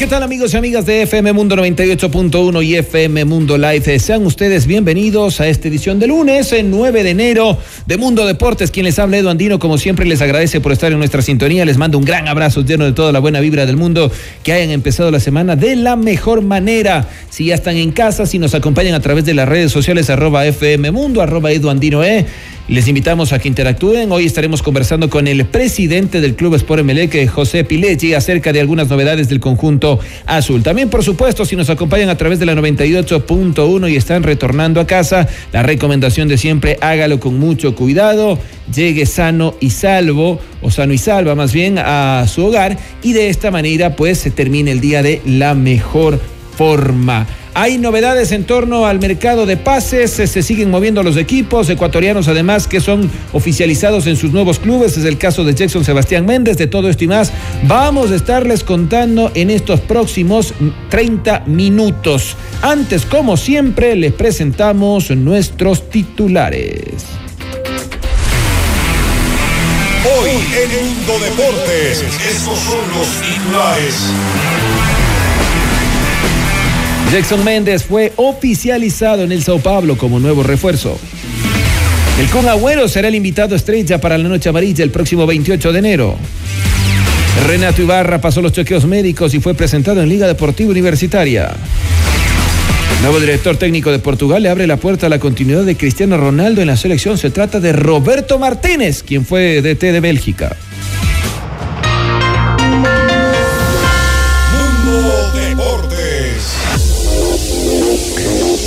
¿Qué tal amigos y amigas de FM Mundo 98.1 y FM Mundo Live? Sean ustedes bienvenidos a esta edición de lunes, el 9 de enero de Mundo Deportes. Quien les habla, Edu Andino, como siempre les agradece por estar en nuestra sintonía. Les mando un gran abrazo lleno de toda la buena vibra del mundo, que hayan empezado la semana de la mejor manera. Si ya están en casa, si nos acompañan a través de las redes sociales, arroba FM Mundo, arroba Edu Andino, eh. Les invitamos a que interactúen. Hoy estaremos conversando con el presidente del Club Sport Emelec, José Pileggi, acerca de algunas novedades del conjunto azul. También, por supuesto, si nos acompañan a través de la 98.1 y están retornando a casa, la recomendación de siempre, hágalo con mucho cuidado, llegue sano y salvo, o sano y salva más bien, a su hogar y de esta manera pues se termine el día de la mejor forma. Hay novedades en torno al mercado de pases, se, se, siguen moviendo los equipos ecuatorianos además que son oficializados en sus nuevos clubes, es el caso de Jackson Sebastián Méndez, de todo esto y más vamos a estarles contando en estos próximos 30 minutos. Antes, como siempre, les presentamos nuestros titulares. Hoy en Mundo Deportes, estos son los titulares. Jackson Méndez fue oficializado en el Sao Paulo como nuevo refuerzo. El Con Agüero será el invitado estrella para la Noche Amarilla el próximo 28 de enero. Renato Ibarra pasó los chequeos médicos y fue presentado en Liga Deportiva Universitaria. Nuevo director técnico de Portugal le abre la puerta a la continuidad de Cristiano Ronaldo en la selección. Se trata de Roberto Martínez, quien fue DT de Bélgica.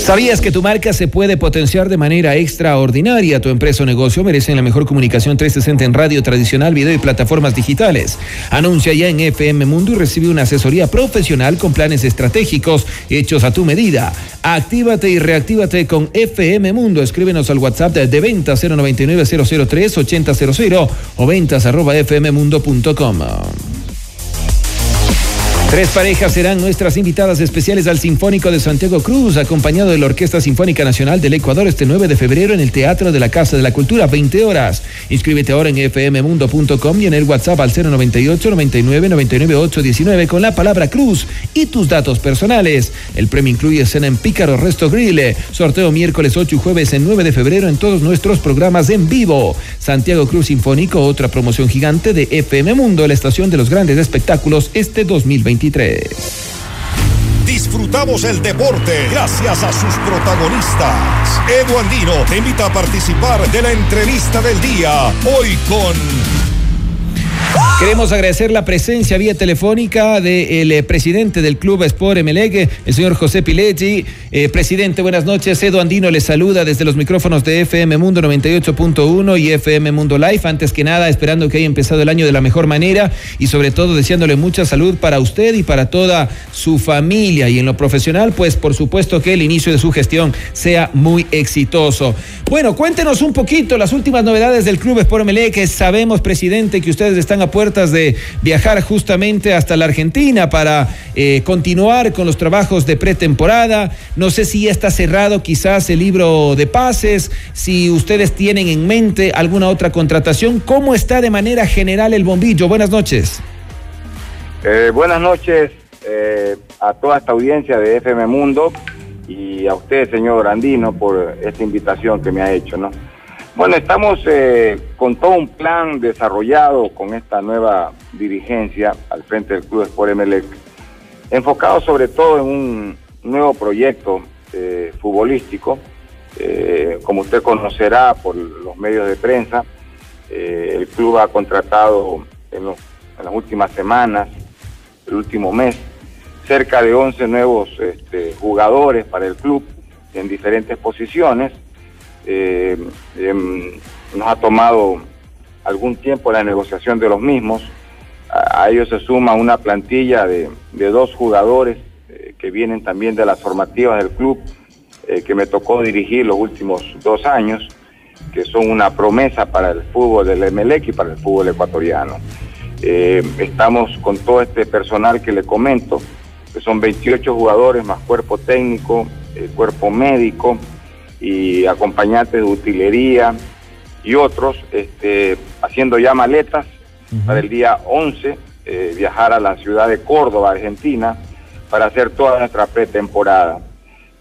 ¿Sabías que tu marca se puede potenciar de manera extraordinaria? Tu empresa o negocio merecen la mejor comunicación 360 en radio tradicional, video y plataformas digitales. Anuncia ya en FM Mundo y recibe una asesoría profesional con planes estratégicos hechos a tu medida. Actívate y reactívate con FM Mundo. Escríbenos al WhatsApp de, ventas 099 003 8000 o ventas arroba fmmundo.com. Tres parejas serán nuestras invitadas especiales al Sinfónico de Santiago Cruz, acompañado de la Orquesta Sinfónica Nacional del Ecuador este 9 de febrero en el Teatro de la Casa de la Cultura, 20 horas. Inscríbete ahora en fmmundo.com y en el WhatsApp al 098 99 99 819 con la palabra Cruz y tus datos personales. El premio incluye cena en Pícaro Resto Grille, sorteo miércoles 8 y jueves en 9 de febrero en todos nuestros programas en vivo. Santiago Cruz Sinfónico, otra promoción gigante de FM Mundo, la estación de los grandes espectáculos este 2023. Disfrutamos el deporte gracias a sus protagonistas. Edu Andino te invita a participar de la entrevista del día. Hoy con Queremos agradecer la presencia vía telefónica del eh, presidente del Club Sport Emelec, el señor José Pileggi. Eh, presidente, buenas noches. Edu Andino le saluda desde los micrófonos de FM Mundo 98.1 y FM Mundo Live. Antes que nada, esperando que haya empezado el año de la mejor manera y sobre todo deseándole mucha salud para usted y para toda su familia. Y en lo profesional, pues por supuesto que el inicio de su gestión sea muy exitoso. Bueno, cuéntenos un poquito las últimas novedades del Club Sport Emelec. Sabemos, presidente, que ustedes están a puertas de viajar justamente hasta la Argentina para eh, continuar con los trabajos de pretemporada. No sé si ya está cerrado quizás el libro de pases, si ustedes tienen en mente alguna otra contratación. ¿Cómo está de manera general el bombillo? Buenas noches. Eh, buenas noches eh, a toda esta audiencia de FM Mundo y a usted, señor Andino, por esta invitación que me ha hecho, ¿no? Bueno, estamos eh, con todo un plan desarrollado con esta nueva dirigencia al frente del Club Sport Emelec, enfocado sobre todo en un nuevo proyecto eh, futbolístico Eh, como usted conocerá por los medios de prensa, el club ha contratado en, las últimas semanas, el último mes, cerca de 11 nuevos este, jugadores para el club en diferentes posiciones. Eh, em, nos ha tomado algún tiempo la negociación de los mismos. A, ellos se suma una plantilla de, dos jugadores eh, que vienen también de las formativas del club, eh, que me tocó dirigir los últimos dos años, que son una promesa para el fútbol del MLEC y para el fútbol ecuatoriano. estamos con todo este personal que le comento, que son 28 jugadores más cuerpo técnico, cuerpo médico y acompañantes de utilería y otros, este, haciendo ya maletas para el día 11, eh, viajar a la ciudad de Córdoba, Argentina, para hacer toda nuestra pretemporada.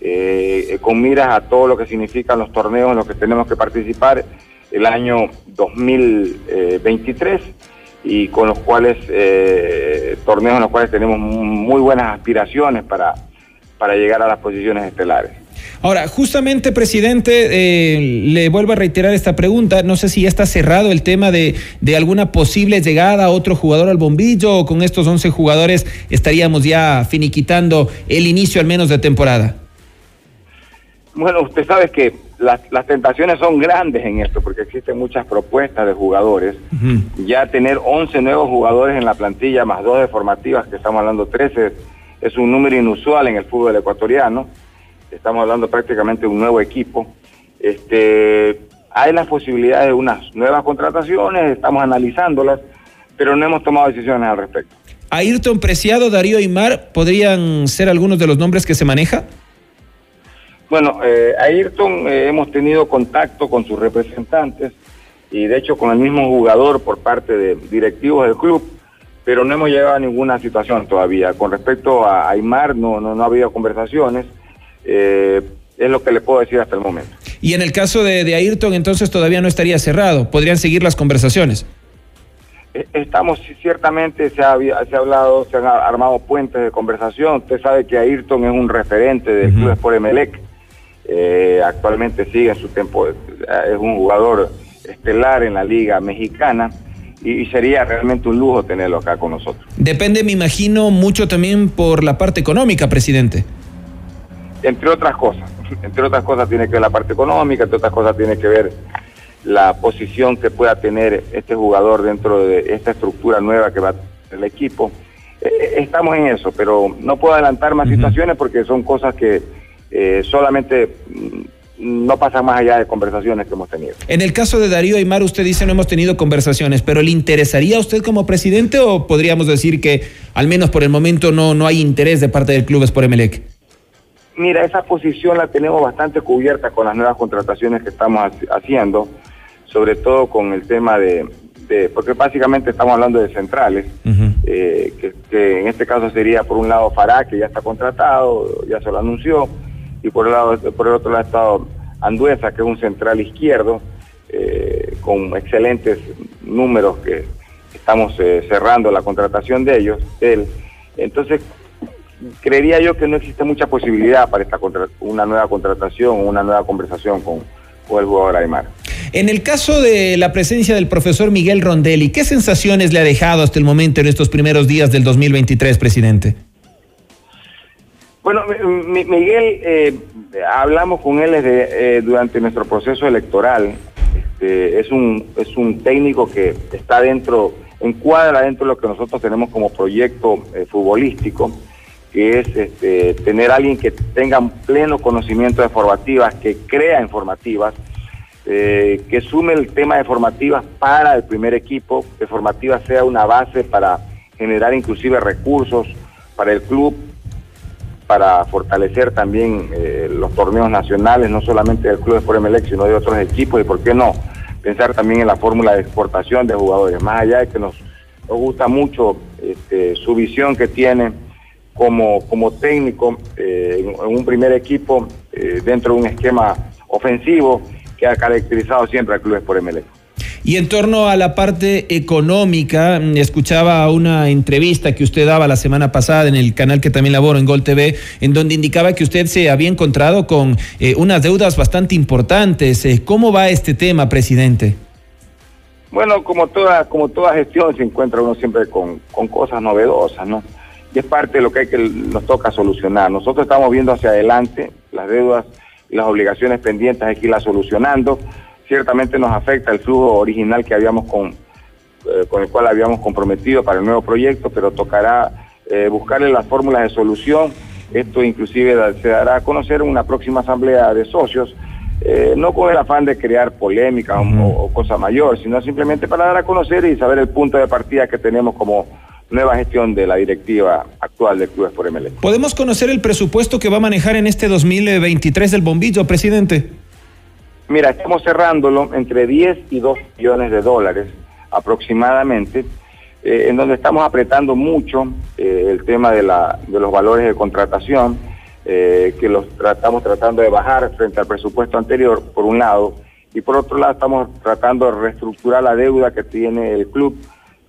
Eh, con miras a todo lo que significan los torneos en los que tenemos que participar el año 2023 y con los cuales, eh, torneos en los cuales tenemos muy buenas aspiraciones para, para llegar a las posiciones estelares. Ahora, justamente, presidente, eh, le vuelvo a reiterar esta pregunta. No sé si ya está cerrado el tema de, alguna posible llegada a otro jugador al bombillo o con estos 11 jugadores estaríamos ya finiquitando el inicio al menos de temporada. Bueno, usted sabe que las, tentaciones son grandes en esto porque existen muchas propuestas de jugadores. Ya tener 11 nuevos jugadores en la plantilla más dos de formativas, que estamos hablando 13, es un número inusual en el fútbol ecuatoriano estamos hablando prácticamente de un nuevo equipo. Este, hay las posibilidades de unas nuevas contrataciones, estamos analizándolas, pero no hemos tomado decisiones al respecto. Ayrton Preciado, Darío Aymar, ¿podrían ser algunos de los nombres que se maneja? Bueno, eh, Ayrton eh, hemos tenido contacto con sus representantes y de hecho con el mismo jugador por parte de directivos del club, pero no hemos llegado a ninguna situación todavía. Con respecto a Aymar no, no, no ha habido conversaciones. Eh, es lo que le puedo decir hasta el momento. Y en el caso de, Ayrton, entonces todavía no estaría cerrado. ¿Podrían seguir las conversaciones? E, estamos, ciertamente se ha, se ha hablado, se han armado puentes de conversación. Usted sabe que Ayrton es un referente del Club Sport Emelec. Eh, actualmente sigue en su tiempo, es un jugador estelar en la Liga Mexicana y, sería realmente un lujo tenerlo acá con nosotros. Depende, me imagino, mucho también por la parte económica, presidente entre otras cosas. Entre otras cosas tiene que ver la parte económica, entre otras cosas tiene que ver la posición que pueda tener este jugador dentro de esta estructura nueva que va a tener el equipo. Eh, eh, estamos en eso, pero no puedo adelantar más situaciones porque son cosas que eh, solamente mm, no pasan más allá de conversaciones que hemos tenido. En el caso de Darío Aymar, usted dice no hemos tenido conversaciones, pero ¿le interesaría a usted como presidente o podríamos decir que al menos por el momento no, no hay interés de parte del club por Emelec? Mira, esa posición la tenemos bastante cubierta con las nuevas contrataciones que estamos haciendo, sobre todo con el tema de, porque básicamente estamos hablando de centrales, eh, que, en este caso sería por un lado Fará, que ya está contratado, ya se lo anunció, y por el, lado, por el otro lado estado Anduesa, que es un central izquierdo, eh, con excelentes números que estamos eh, cerrando la contratación de ellos, él. Entonces, creería yo que no existe mucha posibilidad para esta una nueva contratación o una nueva conversación con, el jugador Aymar. En el caso de la presencia del profesor Miguel Rondelli, ¿qué sensaciones le ha dejado hasta el momento en estos primeros días del 2023, presidente? Bueno, Miguel, eh, hablamos con él desde, eh, durante nuestro proceso electoral. Este, es, un, es un técnico que está dentro, encuadra dentro de lo que nosotros tenemos como proyecto eh, futbolístico que es este, tener alguien que tenga pleno conocimiento de formativas, que crea en formativas, eh, que sume el tema de formativas para el primer equipo, que formativas sea una base para generar inclusive recursos para el club, para fortalecer también eh, los torneos nacionales, no solamente del Club de Sport MLX, sino de otros equipos, y por qué no, pensar también en la fórmula de exportación de jugadores, más allá de que nos, nos gusta mucho este, su visión que tiene como, como técnico eh, en, un primer equipo eh, dentro de un esquema ofensivo que ha caracterizado siempre al Club por MLE. Y en torno a la parte económica, mm, escuchaba una entrevista que usted daba la semana pasada en el canal que también laboro en Gol TV, en donde indicaba que usted se había encontrado con eh, unas deudas bastante importantes. ¿Cómo va este tema, presidente? Bueno, como toda, como toda gestión se encuentra uno siempre con, con cosas novedosas, ¿no? Y es parte de lo que, hay que nos toca solucionar. Nosotros estamos viendo hacia adelante las deudas y las obligaciones pendientes hay que irlas solucionando. Ciertamente nos afecta el flujo original que habíamos con, eh, con el cual habíamos comprometido para el nuevo proyecto, pero tocará eh, buscarle las fórmulas de solución. Esto inclusive se dará a conocer en una próxima asamblea de socios eh, no con el afán de crear polémica o, cosa mayor, sino simplemente para dar a conocer y saber el punto de partida que tenemos como nueva gestión de la directiva actual de Clubes por ML. ¿Podemos conocer el presupuesto que va a manejar en este 2023 del bombillo, presidente? Mira, estamos cerrándolo entre 10 y 2 millones de dólares aproximadamente, eh, en donde estamos apretando mucho eh, el tema de, la, de los valores de contratación eh, que los estamos tratando de bajar frente al presupuesto anterior, por un lado, y por otro lado estamos tratando de reestructurar la deuda que tiene el club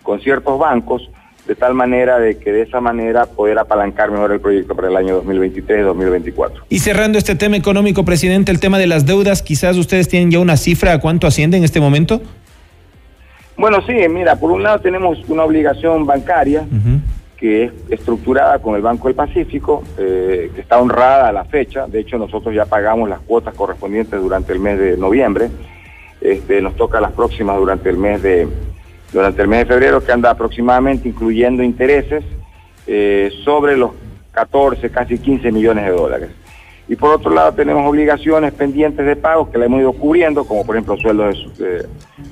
con ciertos bancos, de tal manera de que de esa manera poder apalancar mejor el proyecto para el año 2023-2024. Y cerrando este tema económico, presidente, el tema de las deudas, quizás ustedes tienen ya una cifra a cuánto asciende en este momento. Bueno, sí, mira, por un lado tenemos una obligación bancaria que es estructurada con el Banco del Pacífico, eh, que está honrada a la fecha. De hecho, nosotros ya pagamos las cuotas correspondientes durante el mes de noviembre. Este, nos toca las próximas durante el mes de durante el mes de febrero, que anda aproximadamente incluyendo intereses eh, sobre los 14, casi 15 millones de dólares. Y por otro lado tenemos obligaciones pendientes de pagos que la hemos ido cubriendo, como por ejemplo sueldos de,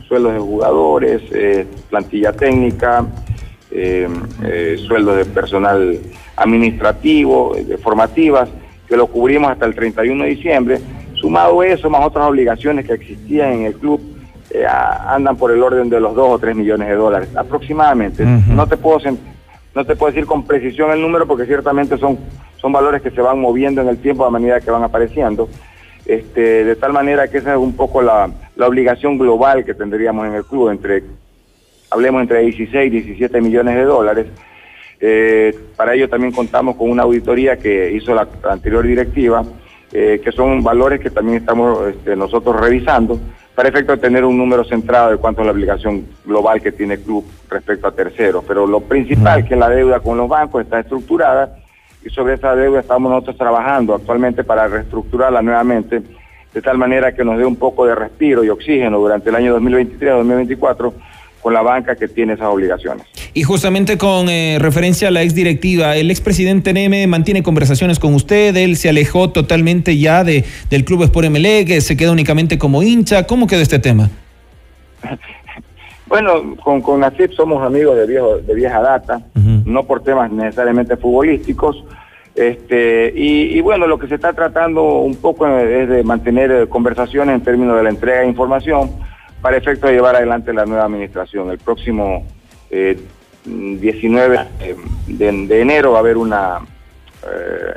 sueldos de jugadores, eh, plantilla técnica, eh, sueldos de personal administrativo, de formativas, que lo cubrimos hasta el 31 de diciembre. Sumado eso, más otras obligaciones que existían en el club, eh, andan por el orden de los 2 o 3 millones de dólares, aproximadamente. No te puedo no te puedo decir con precisión el número porque ciertamente son, son valores que se van moviendo en el tiempo a medida que van apareciendo. Este, de tal manera que esa es un poco la, la obligación global que tendríamos en el club entre hablemos entre 16 y 17 millones de dólares. Eh, para ello también contamos con una auditoría que hizo la anterior directiva, eh, que son valores que también estamos este, nosotros revisando, para efecto de tener un número centrado de cuánto es la obligación global que tiene el club respecto a terceros. Pero lo principal, que la deuda con los bancos, está estructurada y sobre esa deuda estamos nosotros trabajando actualmente para reestructurarla nuevamente, de tal manera que nos dé un poco de respiro y oxígeno durante el año 2023-2024 con la banca que tiene esas obligaciones. Y justamente con eh, referencia a la ex directiva, el expresidente Neme mantiene conversaciones con usted, él se alejó totalmente ya de, del club Sport MLE, se queda únicamente como hincha. ¿Cómo quedó este tema? bueno, con, con somos amigos de, viejo, de vieja data, no por temas necesariamente futbolísticos. Este, y, y, bueno, lo que se está tratando un poco es de mantener conversaciones en términos de la entrega de información para efecto de llevar adelante la nueva administración. El próximo 19 eh, de, enero va a haber una, eh,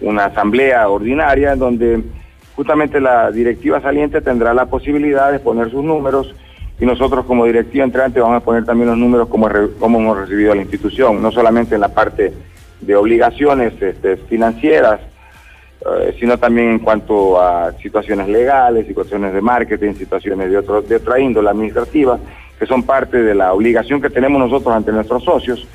una asamblea ordinaria en donde justamente la directiva saliente tendrá la posibilidad de poner sus números y nosotros como directiva entrante vamos a poner también los números como, como hemos recibido a la institución, no solamente en la parte de obligaciones este, financieras, eh, sino también en cuanto a situaciones legales, situaciones de marketing, situaciones de, otro, de otra índole administrativa, que son parte de la obligación que tenemos nosotros ante nuestros socios,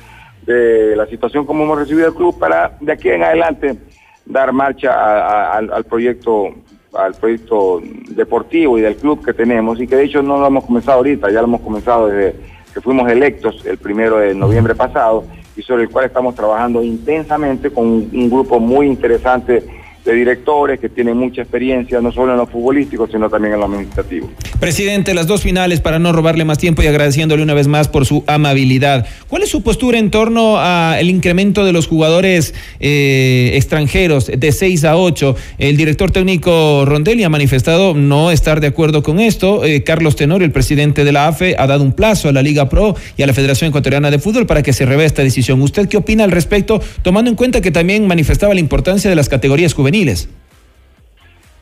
de la situación como hemos recibido el club, para de aquí en adelante dar marcha al proyecto al proyecto deportivo y del club que tenemos y que de hecho no lo hemos comenzado ahorita, ya lo hemos comenzado desde que fuimos electos el primero de noviembre pasado y sobre el cual estamos trabajando intensamente con un grupo muy interesante de directores que tienen mucha experiencia, no solo en lo futbolístico, sino también en lo administrativo. Presidente, las dos finales, para no robarle más tiempo y agradeciéndole una vez más por su amabilidad. ¿Cuál es su postura en torno al incremento de los jugadores eh, extranjeros de 6 a 8? El director técnico Rondelli ha manifestado no estar de acuerdo con esto. Eh, Carlos Tenorio, el presidente de la AFE, ha dado un plazo a la Liga Pro y a la Federación Ecuatoriana de Fútbol para que se revea esta decisión. ¿Usted qué opina al respecto, tomando en cuenta que también manifestaba la importancia de las categorías juveniles?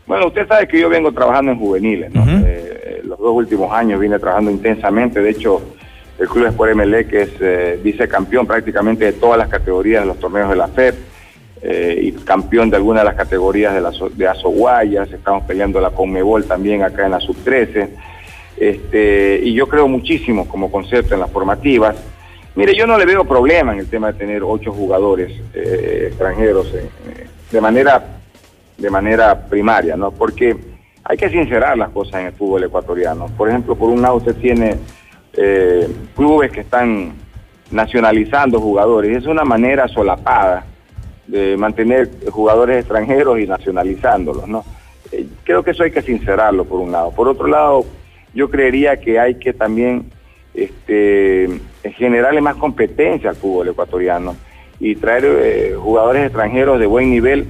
Bueno, usted sabe que yo vengo trabajando en juveniles, ¿no? Eh, eh, los dos últimos años viene trabajando intensamente. De hecho, el Club Sport MLE, que es eh, vicecampeón prácticamente de todas las categorías de los torneos de la FEP eh, y campeón de algunas de las categorías de, la, de Azoguayas. Estamos peleando la Conmebol también acá en la sub-13. Este, y yo creo muchísimo como concepto en las formativas. Mire, yo no le veo problema en el tema de tener ocho jugadores extranjeros de manera de manera primaria, ¿no? Porque hay que sincerar las cosas en el fútbol ecuatoriano. Por ejemplo, por un lado usted tiene eh, clubes que están nacionalizando jugadores. Es una manera solapada de mantener jugadores extranjeros y nacionalizándolos, ¿no? Eh, creo que eso hay que sincerarlo por un lado. Por otro lado, yo creería que hay que también este, generarle más competencia al fútbol ecuatoriano y traer eh, jugadores extranjeros de buen nivel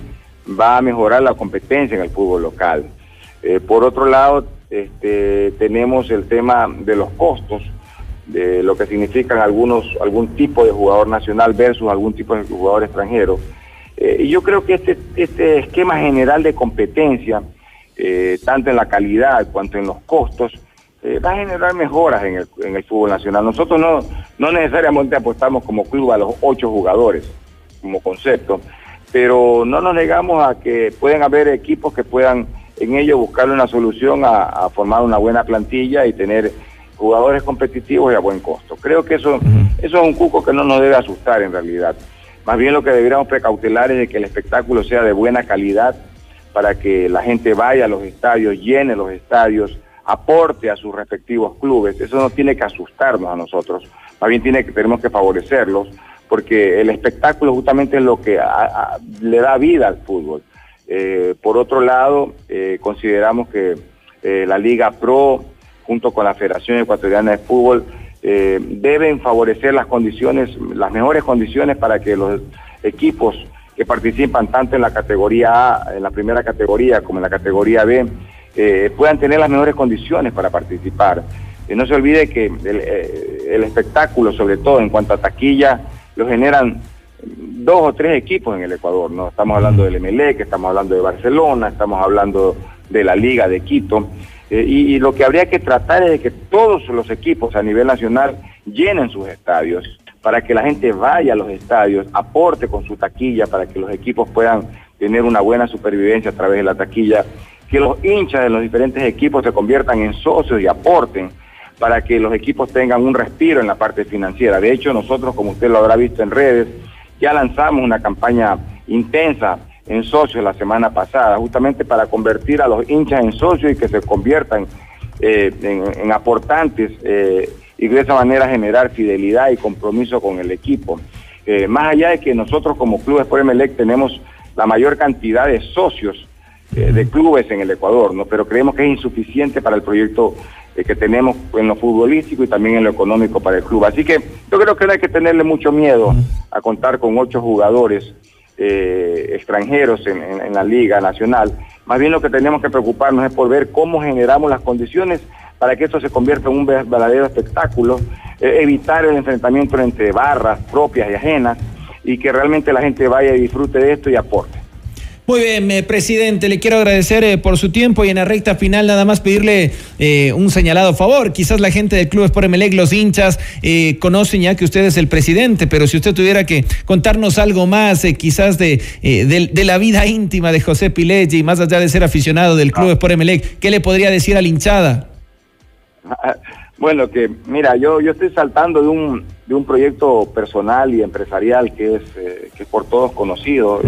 va a mejorar la competencia en el fútbol local. Eh, por otro lado, este, tenemos el tema de los costos, de lo que significan algunos, algún tipo de jugador nacional versus algún tipo de jugador extranjero. Eh, y yo creo que este, este esquema general de competencia, eh, tanto en la calidad cuanto en los costos, va a generar mejoras en el, en el fútbol nacional. Nosotros no, no necesariamente apostamos como club a los ocho jugadores como concepto, pero no nos negamos a que pueden haber equipos que puedan en ello buscarle una solución a, formar una buena plantilla y tener jugadores competitivos y a buen costo. Creo que eso, eso es un cuco que no nos debe asustar en realidad. Más bien lo que deberíamos precautelar es de que el espectáculo sea de buena calidad para que la gente vaya a los estadios, llene los estadios, aporte a sus respectivos clubes. Eso no tiene que asustarnos a nosotros, más bien tiene que, tenemos que favorecerlos, porque el espectáculo justamente es lo que le da vida al fútbol. Eh, por otro lado, eh, consideramos que eh, la Liga Pro, junto con la Federación Ecuatoriana de Fútbol, deben favorecer las condiciones, las mejores condiciones para que los equipos que participan tanto en la categoría A, en la primera categoría, como en la categoría B, puedan tener las mejores condiciones para participar. Y no se olvide que el, el espectáculo, sobre todo en cuanto a taquilla, lo generan dos o tres equipos en el Ecuador, ¿no? Estamos hablando del MLE, que estamos hablando de Barcelona, estamos hablando de la Liga de Quito, eh, y, lo que habría que tratar es de que todos los equipos a nivel nacional llenen sus estadios, para que la gente vaya a los estadios, aporte con su taquilla, para que los equipos puedan tener una buena supervivencia a través de la taquilla, que los hinchas de los diferentes equipos se conviertan en socios y aporten para que los equipos tengan un respiro en la parte financiera. De hecho, nosotros, como usted lo habrá visto en redes, ya lanzamos una campaña intensa en socios la semana pasada, justamente para convertir a los hinchas en socios y que se conviertan eh, en, aportantes eh, y de esa manera generar fidelidad y compromiso con el equipo. Eh, más allá de que nosotros como Club Sport Emelec tenemos la mayor cantidad de socios de clubes en el Ecuador, ¿no? pero creemos que es insuficiente para el proyecto que tenemos en lo futbolístico y también en lo económico para el club. Así que yo creo que no hay que tenerle mucho miedo a contar con ocho jugadores eh, extranjeros en, la Liga Nacional. Más bien lo que tenemos que preocuparnos es por ver cómo generamos las condiciones para que esto se convierta en un verdadero espectáculo, eh, evitar el enfrentamiento entre barras propias y ajenas y que realmente la gente vaya y disfrute de esto y aporte. Muy bien, eh, presidente, le quiero agradecer eh, por su tiempo y en la recta final nada más pedirle eh, un señalado favor. Quizás la gente del Club Sport Emelec, los hinchas, conocen ya que usted es el presidente, pero si usted tuviera que contarnos algo más, quizás de, de, la vida íntima de José Pileggi, más allá de ser aficionado del Club ah. Sport Emelec, ¿qué le podría decir a la hinchada? Bueno, que mira, yo, yo estoy saltando de un, de un proyecto personal y empresarial que es, que por todos conocido.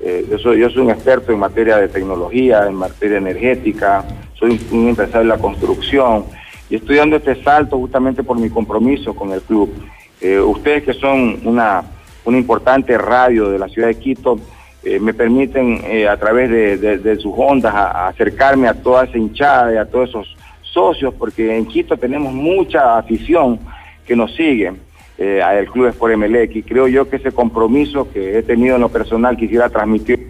Eh, yo, soy, yo soy un experto en materia de tecnología, en materia energética, soy un, empresario de la construcción y estoy dando este salto justamente por mi compromiso con el club. Eh, ustedes que son una, una importante radio de la ciudad de Quito, eh, me permiten a través de, sus ondas acercarme a toda esa hinchada y a todos esos socios, porque en Quito tenemos mucha afición que nos sigue eh, al Club Sport y creo yo que ese compromiso que he tenido en lo personal quisiera transmitir.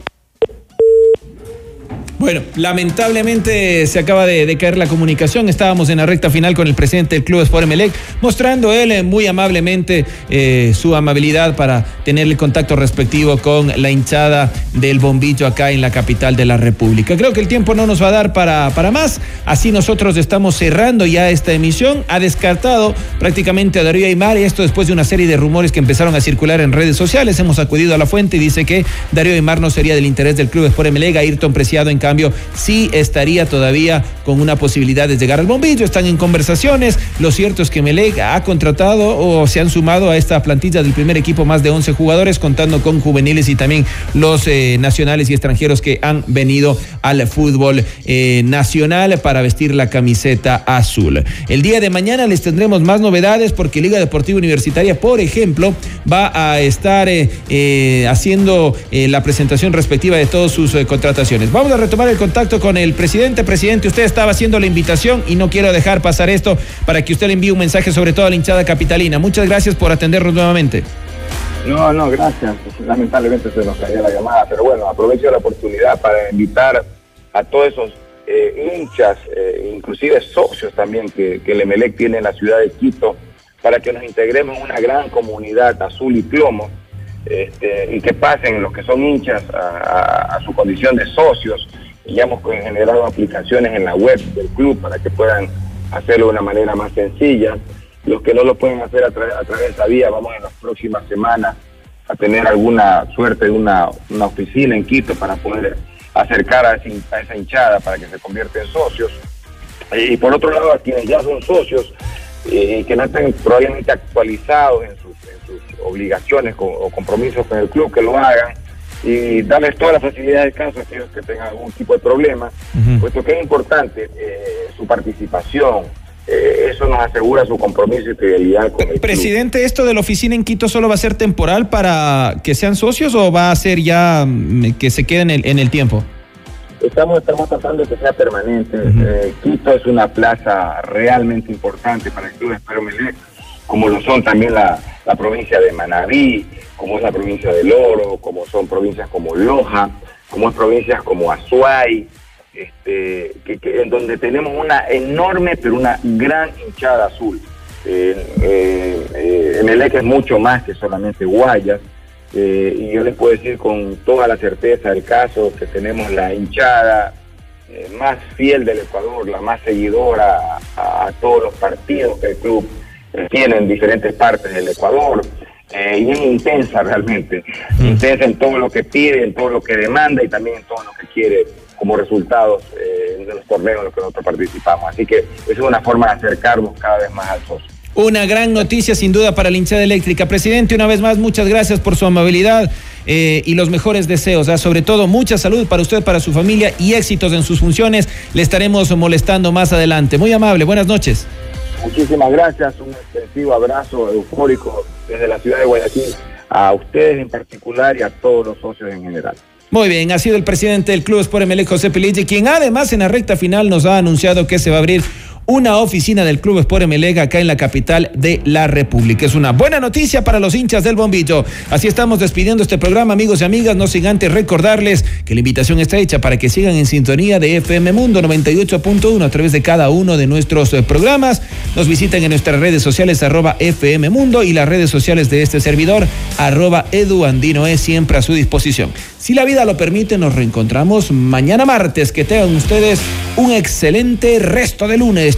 Bueno, lamentablemente se acaba de, caer la comunicación. Estábamos en la recta final con el presidente del Club Sport Emelec, mostrando él eh, muy amablemente eh, su amabilidad para tener el contacto respectivo con la hinchada del bombillo acá en la capital de la República. Creo que el tiempo no nos va a dar para, para más. Así nosotros estamos cerrando ya esta emisión. Ha descartado prácticamente a Darío Aymar, y esto después de una serie de rumores que empezaron a circular en redes sociales. Hemos acudido a la fuente y dice que Darío Aymar no sería del interés del Club Sport Emelec. Ayrton Preciado en cambio, sí estaría todavía con una posibilidad de llegar al bombillo. Están en conversaciones. Lo cierto es que Melec ha contratado o se han sumado a esta plantilla del primer equipo más de 11 jugadores, contando con juveniles y también los eh, nacionales y extranjeros que han venido al fútbol eh, nacional para vestir la camiseta azul. El día de mañana les tendremos más novedades porque Liga Deportiva Universitaria, por ejemplo, va a estar eh, haciendo la presentación respectiva de todas sus contrataciones. Vamos a retomar el contacto con el presidente. Presidente, usted estaba haciendo la invitación y no quiero dejar pasar esto para que usted le envíe un mensaje sobre todo a la hinchada capitalina. Muchas gracias por atendernos nuevamente. No, no, gracias. Lamentablemente se nos cayó la llamada, pero bueno, aprovecho la oportunidad para invitar a todos esos eh, hinchas, eh, inclusive socios también que, que el Emelec tiene en la ciudad de Quito, para que nos integremos en una gran comunidad azul y plomo este, y que pasen los que son hinchas a su condición de socios ya hemos generado aplicaciones en la web del club para que puedan hacerlo de una manera más sencilla. Los que no lo pueden hacer a, través de esa vía, vamos en las próximas semanas a tener alguna suerte de una, oficina en Quito para poder acercar a, esa hinchada para que se convierta en socios. Y por otro lado, a quienes ya son socios y eh, que no estén probablemente actualizados en sus, obligaciones o compromisos con el club, que lo hagan y darles todas las facilidades de caso a aquellos que tengan algún tipo de problema, puesto que es importante eh, su participación. Eh, eso nos asegura su compromiso y fidelidad con el Presidente, ¿esto de la oficina en Quito solo va a ser temporal para que sean socios o va a ser ya mm, que se queden en el, tiempo? Estamos, estamos tratando de que sea permanente. Eh, Quito es una plaza realmente importante para el Club Espero como lo son también la, la provincia de Manabí, como es la provincia de Loro, como son provincias como Loja, como es provincias como Azuay, este, en donde tenemos una enorme pero una gran hinchada azul. Eh, eh, Emelec es mucho más que solamente Guayas, eh, y yo les puedo decir con toda la certeza del caso que tenemos la hinchada eh, más fiel del Ecuador, la más seguidora a, todos los partidos que el club tiene en diferentes partes del Ecuador eh, y es intensa realmente, mm. intensa en todo lo que pide, en todo lo que demanda y también en todo lo que quiere como resultados eh, de los torneos en los que nosotros participamos. Así que es una forma de acercarnos cada vez más al socio. Una gran noticia sin duda para la hinchada eléctrica. Presidente, una vez más, muchas gracias por su amabilidad eh, y los mejores deseos. ¿ah? Sobre todo, mucha salud para usted, para su familia y éxitos en sus funciones. Le estaremos molestando más adelante. Muy amable, buenas noches. Muchísimas gracias, un extensivo abrazo eufórico desde la ciudad de Guayaquil a ustedes en particular y a todos los socios en general. Muy bien, ha sido el presidente del Club Sport José Pelleggi, quien además en la recta final nos ha anunciado que se va a abrir una oficina del Club Sport Emelega acá en la capital de la República. Es una buena noticia para los hinchas del bombillo. Así estamos despidiendo este programa, amigos y amigas. No sin antes recordarles que la invitación está hecha para que sigan en sintonía de FM Mundo 98.1 a través de cada uno de nuestros eh, programas. Nos visiten en nuestras redes sociales arroba FM Mundo y las redes sociales de este servidor arroba Edu Andino es siempre a su disposición. Si la vida lo permite, nos reencontramos mañana martes. Que tengan ustedes un excelente resto de lunes.